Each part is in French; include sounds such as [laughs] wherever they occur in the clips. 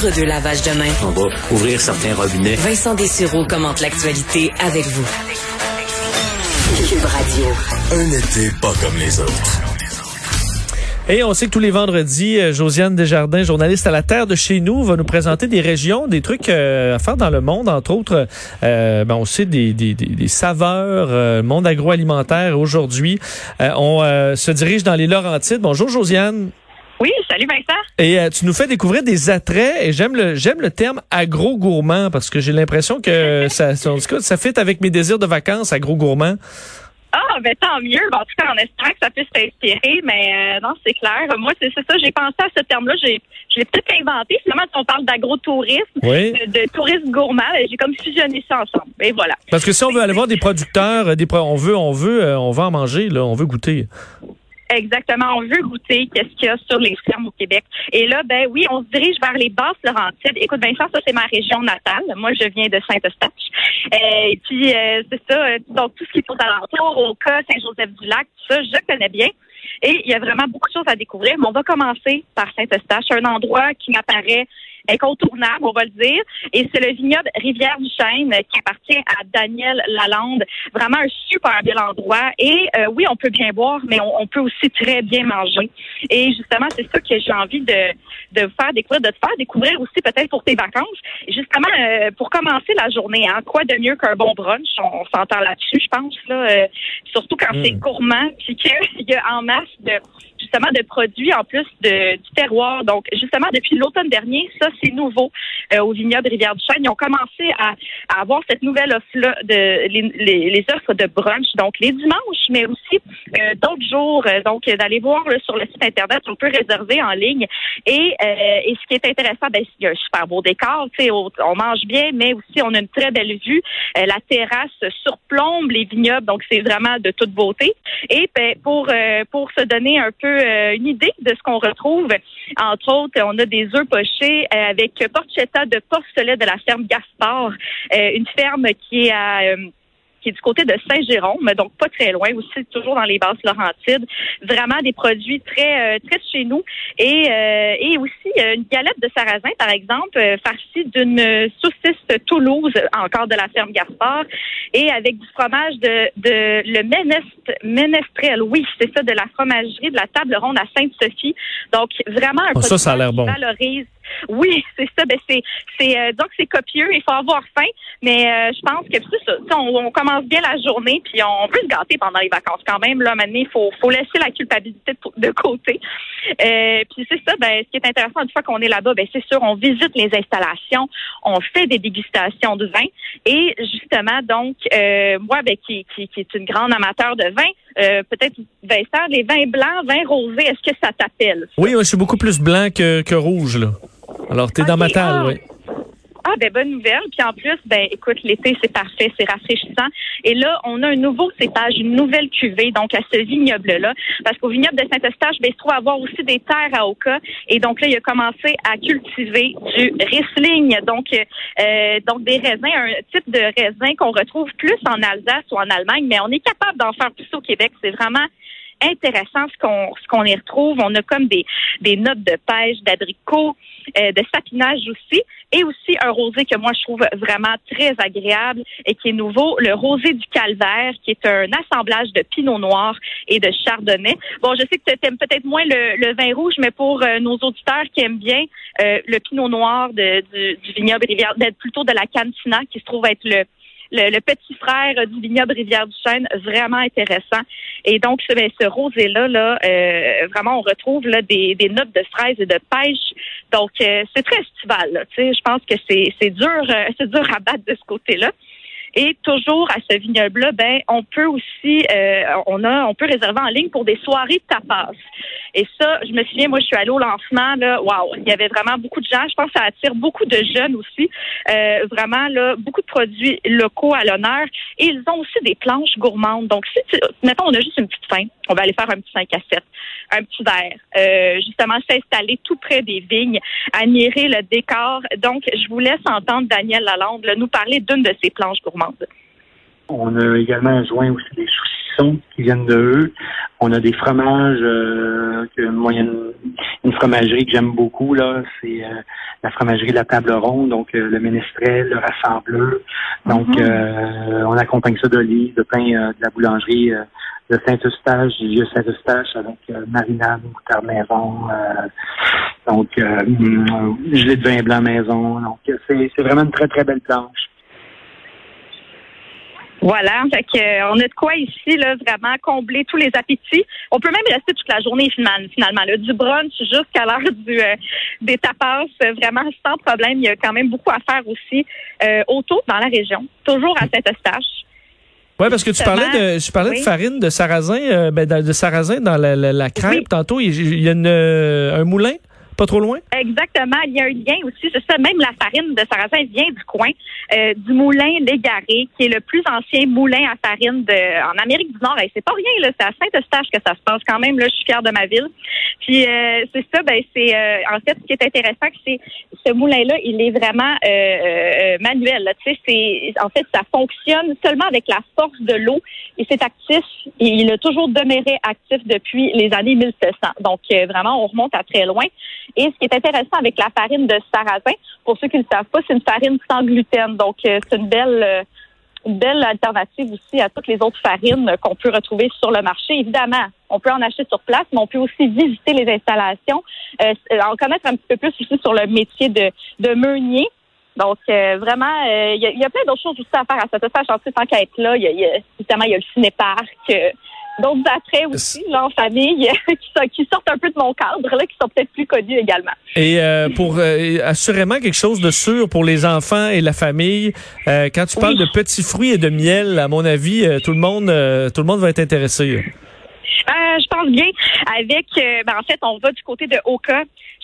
entre deux lavages de main. On va ouvrir certains robinets. Vincent Dessureau commente l'actualité avec vous. Cube Radio. Un été pas comme les autres. Et on sait que tous les vendredis, euh, Josiane Desjardins, journaliste à la Terre de chez nous, va nous présenter des régions, des trucs euh, à faire dans le monde, entre autres, euh, ben on sait des, des, des, saveurs, euh, monde agroalimentaire. Aujourd'hui, on se dirige dans les Laurentides. Bonjour Josiane. Salut Vincent. Et tu nous fais découvrir des attraits et j'aime le j'aime le terme agro-gourmand parce que j'ai l'impression que [laughs] ça, ça, ça fit avec mes désirs de vacances, agro-gourmand. Ah, ben tant mieux. en tout cas, en espérant que ça puisse t'inspirer, mais euh, non, c'est clair. Moi, c'est ça. J'ai pensé à ce terme-là. J'ai, je l'ai peut-être inventé. Finalement, si on parle d'agro-tourisme, de, tourisme gourmand, ben, j'ai comme fusionné ça ensemble. Et voilà. Parce que si on veut aller voir des producteurs, des on veut, on veut, euh, on va en manger. Là, on veut goûter. Exactement. On veut goûter qu'est-ce qu'il y a sur les fermes au Québec. Et là, ben oui, on se dirige vers les basses Laurentides. Écoute, Vincent, ça c'est ma région natale. Moi, je viens de Saint-Eustache. Euh, et puis euh, c'est ça. Donc tout ce qui est aux alentours, au cas Saint-Joseph-du-Lac, tout ça, je connais bien. Et il y a vraiment beaucoup de choses à découvrir. Mais on va commencer par Saint-Eustache, un endroit qui m'apparaît incontournable, on va le dire. Et c'est le vignoble Rivière-du-Chêne qui appartient à Daniel Lalande. Vraiment un super bel endroit. Et euh, oui, on peut bien boire, mais on, peut aussi très bien manger. Et justement, c'est ça que j'ai envie de, de faire découvrir, de te faire découvrir aussi peut-être pour tes vacances. justement, euh, pour commencer la journée, hein, quoi de mieux qu'un bon brunch? On, s'entend là-dessus, je pense. Là, euh, surtout quand c'est hmm. gourmand, puis qu'il y a en masse de justement de produits en plus du terroir. Donc, justement, depuis l'automne dernier, ça, c'est nouveau euh, au vignoble Rivière-du-Chêne. Ils ont commencé à, avoir cette nouvelle offre-là, de, les, offres de brunch, donc les dimanches, mais aussi euh, d'autres jours. Euh, donc, d'aller voir sur le site Internet, on peut réserver en ligne. Et, et ce qui est intéressant, ben, il y a un super beau décor, on, on mange bien, mais aussi on a une très belle vue. la terrasse surplombe les vignobles, donc c'est vraiment de toute beauté. Et ben, pour, pour se donner un peu euh, une idée de ce qu'on retrouve. Entre autres, on a des œufs pochés euh, avec porchetta de porcelet de la ferme Gaspard, euh, une ferme qui est à qui est du côté de Saint-Jérôme, donc pas très loin, aussi toujours dans les basses Laurentides. Vraiment des produits très euh, très chez nous. Et, euh, et aussi euh, une galette de sarrasin, par exemple, farcie d'une saucisse Toulouse, encore de la ferme Gaspard, et avec du fromage de, de le Ménestrel. Oui, c'est ça, de la fromagerie de la Table Ronde à Sainte-Sophie. Donc, vraiment un oh, ça, ça a l'air bon. valorise oui, [laughs] c'est ça. Ben c'est, c'est euh, donc c'est copieux. Il faut avoir faim, mais euh, je pense que c'est ça. On, commence bien la journée, puis on peut se gâter pendant les vacances quand même. Là, maintenant, il faut, faut laisser la culpabilité de, côté. Euh, puis c'est ça. Ben, ce qui est intéressant une fois qu'on est là-bas, ben c'est sûr, on visite les installations, on fait des dégustations de vin, et justement, donc euh, moi, ben qui, qui, qui est une grande amateur de vin. Euh, peut-être Vincent, les vins blancs, vins rosés, est-ce que ça t'appelle? Oui, je suis beaucoup plus blanc que, que rouge, là. Alors, tu es dans ma table, ah. oui. Ah, ben bonne nouvelle. Puis en plus, ben écoute, l'été, c'est parfait, c'est rafraîchissant. Et là, on a un nouveau cépage, une nouvelle cuvée, donc à ce vignoble-là. Parce qu'au vignoble de Saint-Eustache, ben, il se trouve avoir aussi des terres à Oka. Et donc là, il a commencé à cultiver du Riesling. Donc, euh, donc des raisins, un type de raisin qu'on retrouve plus en Alsace ou en Allemagne, mais on est capable d'en faire plus au Québec. C'est vraiment intéressant ce qu'on ce qu'on y retrouve. On a comme des, des notes de pêche, d'abricot, euh, de sapinage aussi, et aussi un rosé que moi je trouve vraiment très agréable et qui est nouveau, le rosé du calvaire, qui est un assemblage de pinot noir et de chardonnay. Bon, je sais que tu aimes peut-être moins le, vin rouge, mais pour euh, nos auditeurs qui aiment bien euh, le pinot noir de, du, du vignoble rivière, plutôt de la cantina, qui se trouve être le le, petit frère du vignoble Rivière-du-Chêne, vraiment intéressant. Et donc, ce, ben, ce rosé-là, là, euh, vraiment, on retrouve là, des, notes de fraises et de pêche. Donc, euh, c'est très estival. Je pense que c'est, c'est dur, euh, [laughs] c'est dur à battre de ce côté-là. Et toujours à ce vignoble-là, ben, on peut aussi, euh, on a, on peut réserver en ligne pour des soirées de tapas. Et ça, je me souviens, moi, je suis allée au lancement, là, waouh, il y avait vraiment beaucoup de gens. Je pense que ça attire beaucoup de jeunes aussi. Euh, vraiment, là, beaucoup de produits locaux à l'honneur. Et ils ont aussi des planches gourmandes. Donc, si, tu, mettons, on a juste une petite faim, on va aller faire un petit 5 à 7, un petit verre, euh, justement, s'installer tout près des vignes, admirer le décor. Donc, je vous laisse entendre Daniel Lalande là, nous parler d'une de ces planches gourmandes. On a également joint aussi des saucissons qui viennent de eux. On a des fromages, euh, que moi, il y a une, une fromagerie que j'aime beaucoup, là, c'est euh, la fromagerie La Table Ronde, donc euh, le ménestrel, le rassembleur. Donc, euh, on accompagne ça d'olives, de pain de la boulangerie de Saint-Eustache, du vieux Saint-Eustache avec euh, marinade, euh, donc euh, hum, gelée de vin blanc maison. Donc, c'est vraiment une très, très belle planche. Voilà, fait euh, on a de quoi ici là vraiment combler tous les appétits. On peut même rester toute la journée finalement, finalement là, du brunch jusqu'à l'heure du des tapas, vraiment sans problème. Il y a quand même beaucoup à faire aussi autour dans la région, toujours à Saint-Eustache. Oui, parce que tu parlais de, je parlais Oui. de farine de sarrasin, euh, ben, de, sarrasin dans la, la, la crêpe Oui. tantôt. Il, il y a une, euh, un moulin, pas trop loin? Exactement. Il y a un lien aussi, c'est ça. Même la farine de sarrasin vient du coin, euh, du moulin Légaré, qui est le plus ancien moulin à farine de, en Amérique du Nord. Et c'est pas rien, là. C'est à Saint-Eustache que ça se passe quand même. Là, je suis fière de ma ville. Puis euh, c'est ça. Ben c'est euh, en fait ce qui est intéressant, c'est ce moulin-là, il est vraiment euh, euh, manuel. Tu sais, c'est en fait ça fonctionne seulement avec la force de l'eau et c'est actif. Et il a toujours demeuré actif depuis les années 1700. Donc euh, vraiment, on remonte à très loin. Et ce qui est intéressant avec la farine de sarrasin, pour ceux qui ne le savent pas, c'est une farine sans gluten. Donc, euh, c'est une belle, euh, belle alternative aussi à toutes les autres farines euh, qu'on peut retrouver sur le marché. Évidemment, on peut en acheter sur place, mais on peut aussi visiter les installations, euh, en connaître un petit peu plus aussi sur le métier de, de meunier. Donc, euh, vraiment, euh, il y, a, il y a plein d'autres choses aussi à faire à cette stage. En tant qu'à être là, y a, il y a- il y a le cinéparc, euh, d'autres attraits aussi, là, en famille, [laughs] qui, sortent un peu de mon cadre, là, qui sont peut-être plus connus également. Et euh, pour euh, assurément quelque chose de sûr pour les enfants et la famille. Euh, quand tu parles Oui. de petits fruits et de miel, à mon avis, euh, tout le monde, euh, tout le monde va être intéressé. Euh, je pense bien. Avec, euh, ben, en fait, on va du côté de Oka.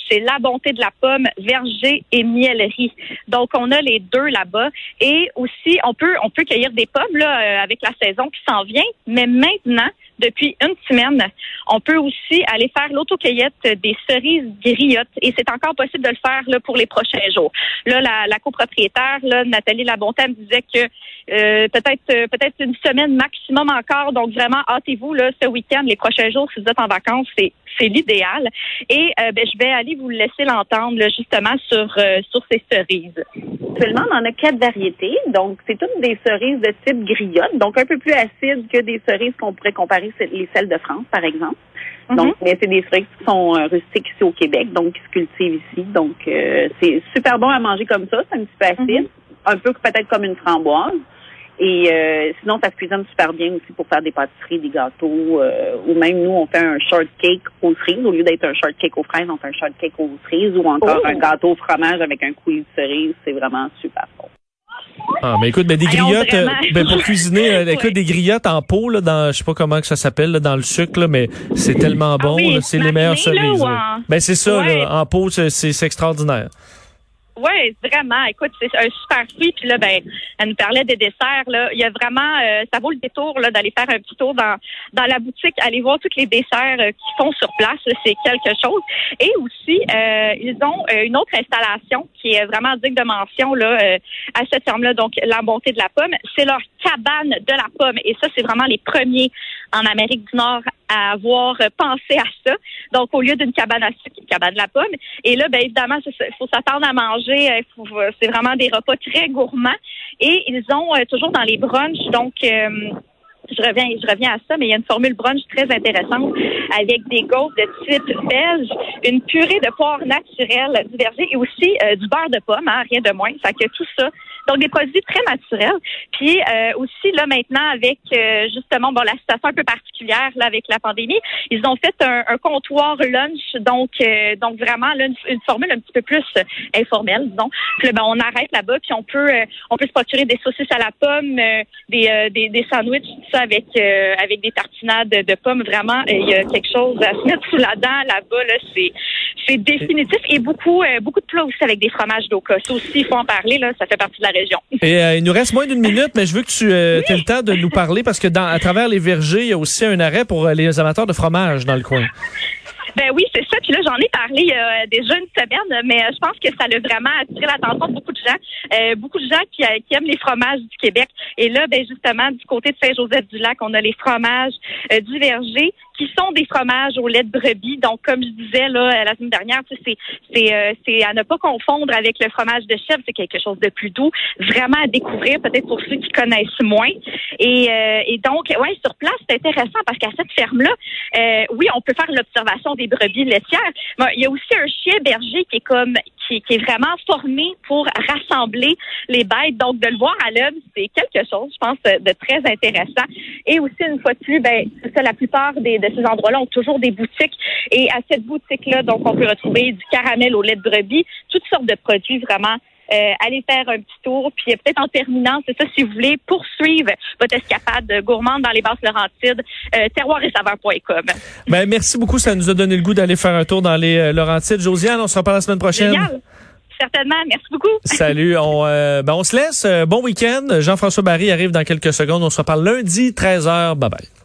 C'est la bonté de la pomme, verger et miellerie. Donc, on a les deux là-bas. Et aussi, on peut, on peut cueillir des pommes là euh, avec la saison qui s'en vient. Mais maintenant, depuis une semaine, on peut aussi aller faire l'autocueillette des cerises griottes. Et c'est encore possible de le faire là, pour les prochains jours. Là, la, copropriétaire, là, Nathalie me disait que euh, peut-être euh, peut-être une semaine maximum encore. Donc vraiment, hâtez-vous là ce week-end, les prochains jours, si vous êtes en vacances, c'est c'est l'idéal. Et euh, ben, je vais aller vous laisser l'entendre là, justement sur euh, sur ces cerises. Actuellement, on en a quatre variétés. Donc, c'est toutes des cerises de type griotte, donc un peu plus acides que des cerises qu'on pourrait comparer les celles de France, par exemple. Mhm. Donc, mais c'est des cerises qui sont euh, rustiques ici au Québec, donc qui se cultivent ici. Donc, euh, c'est super bon à manger comme ça. C'est un petit peu acide, Mhm. un peu peut-être comme une framboise. Et euh, sinon, ça se cuisine super bien aussi pour faire des pâtisseries, des gâteaux, euh, ou même nous, on fait un shortcake aux cerises. Au lieu d'être un shortcake aux fraises, on fait un shortcake aux cerises, ou encore Oh! un gâteau au fromage avec un coulis de cerise. C'est vraiment super bon. Ah, mais écoute, ben, des griottes, euh, ben, pour cuisiner, euh, écoute, [laughs] des griottes en pot, là, dans, je sais pas comment que ça s'appelle, là, dans le sucre, là, mais c'est tellement bon, Ah oui, là, c'est les meilleures cerises. là. en- Ben, c'est ça, Ouais. là, en pot, c'est extraordinaire. Oui, vraiment. Écoute, c'est un super fruit. Puis là, ben, elle nous parlait des desserts. Là, il y a vraiment, euh, ça vaut le détour là d'aller faire un petit tour dans dans la boutique, aller voir tous les desserts euh, qu'ils font sur place. C'est quelque chose. Et aussi, euh, ils ont euh, une autre installation qui est vraiment digne de mention là euh, à cette ferme-là. Donc, la bonté de la pomme, c'est leur cabane de la pomme. Et ça, c'est vraiment les premiers en Amérique du Nord à avoir pensé à ça. Donc, au lieu d'une cabane à sucre, une cabane de la pomme. Et là, ben évidemment, il faut s'attendre à manger. Euh, euh, C'est vraiment des repas très gourmands. Et ils ont euh, toujours dans les brunchs, donc je reviens, je reviens à ça, mais il y a une formule brunch très intéressante avec des gaufres de type belge, une purée de poire naturelle du verger et aussi euh, du beurre de pomme, hein, rien de moins. Ça que tout ça. Donc des produits très naturels. Puis euh, aussi là maintenant avec euh, justement bon la situation un peu particulière là avec la pandémie, ils ont fait un, un comptoir lunch donc euh, donc vraiment là, une, formule un petit peu plus euh, informelle disons. Puis ben, on arrête là-bas puis on peut on peut se procurer des saucisses à la pomme, des, des des sandwichs avec euh, avec des tartinades de, pommes vraiment euh, il y a quelque chose à se mettre sous la dent là-bas là c'est c'est définitif et beaucoup euh, beaucoup de plats aussi avec des fromages d'Oka. Ça aussi il faut en parler là, ça fait partie de la région. Et euh, il nous reste moins d'une minute, mais je veux que tu aies le temps de nous parler parce que dans, à travers les vergers, il y a aussi un arrêt pour les amateurs de fromage dans le coin. Ben oui, c'est ça. Puis là, j'en ai parlé il y a déjà une semaine, mais je pense que ça a vraiment attiré l'attention de beaucoup de gens. Euh, beaucoup de gens qui, qui, aiment les fromages du Québec. Et là, ben justement, du côté de Saint-Joseph-du-Lac, on a les fromages euh, du Verger qui sont des fromages au lait de brebis. Donc, comme je disais là la semaine dernière, c'est c'est euh, c'est à ne pas confondre avec le fromage de chèvre. C'est quelque chose de plus doux, vraiment à découvrir peut-être pour ceux qui connaissent moins. Et, euh, et donc, ouais, sur place, c'est intéressant parce qu'à cette ferme-là, euh, oui, on peut faire l'observation des brebis laitières. Mais il y a aussi un chien berger qui est comme qui, qui, est vraiment formé pour rassembler les bêtes. Donc, de le voir à l'œuvre, c'est quelque chose, je pense, de très intéressant. Et aussi, une fois de plus, ben, ça, la plupart des, de ces endroits-là ont toujours des boutiques. Et à cette boutique-là, donc, on peut retrouver du caramel au lait de brebis, toutes sortes de produits vraiment euh, allez faire un petit tour. Puis peut-être en terminant, c'est ça, si vous voulez poursuivre votre escapade gourmande dans les basses Laurentides, euh, terroir et saveur.com. Ben, merci beaucoup. Ça nous a donné le goût d'aller faire un tour dans les euh, Laurentides. Josiane, on se reparle la semaine prochaine. Génial. Certainement. Merci beaucoup. [laughs] Salut. On, euh, ben on se laisse. Bon week-end. Jean-François Barry arrive dans quelques secondes. On se reparle lundi, 13h. Bye bye.